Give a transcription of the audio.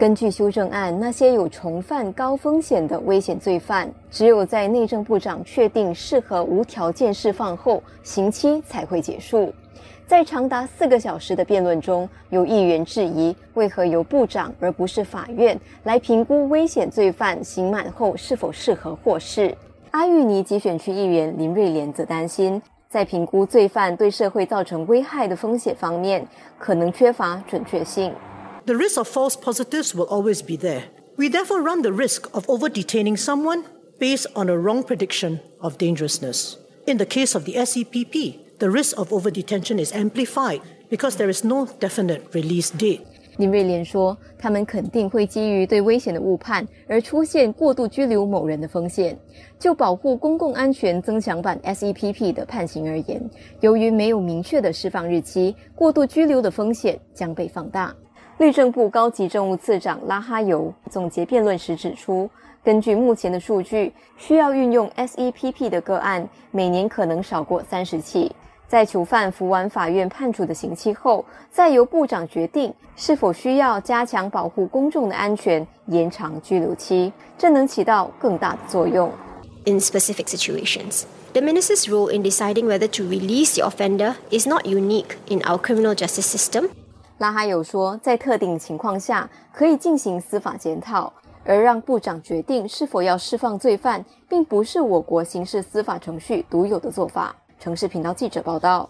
根据修正案，那些有重犯高风险的危险罪犯，只有在内政部长确定适合无条件释放后，刑期才会结束。在长达四个小时的辩论中，有议员质疑为何由部长而不是法院来评估危险罪犯刑满后是否适合获释。阿育尼集选区议员林瑞莲则担心，在评估罪犯对社会造成危害的风险方面，可能缺乏准确性。The risk of false positives will always be there. We therefore run the risk of over detaining someone based on a wrong prediction of dangerousness. In the case of the SEPP, the risk of over detention is amplified because there is no definite release date. 林瑞莲说：“他们肯定会基于对危险的误判而出现过度拘留某人的风险。就保护公共安全增强版 SEPP 的判刑而言，由于没有明确的释放日期，过度拘留的风险将被放大。” 律政部高级政务次长拉哈尤总结辩论时指出，根据目前的数据，需要运用 SEPP 的个案每年可能少过三十起。在囚犯服完法院判处的刑期后，再由部长决定是否需要加强保护公众的安全，延长拘留期，这能起到更大的作用。In specific situations, the minister's role in deciding whether to release the offender is not unique in our criminal justice system. 拉哈有说，在特定情况下可以进行司法检讨，而让部长决定是否要释放罪犯，并不是我国刑事司法程序独有的做法。城市频道记者报道。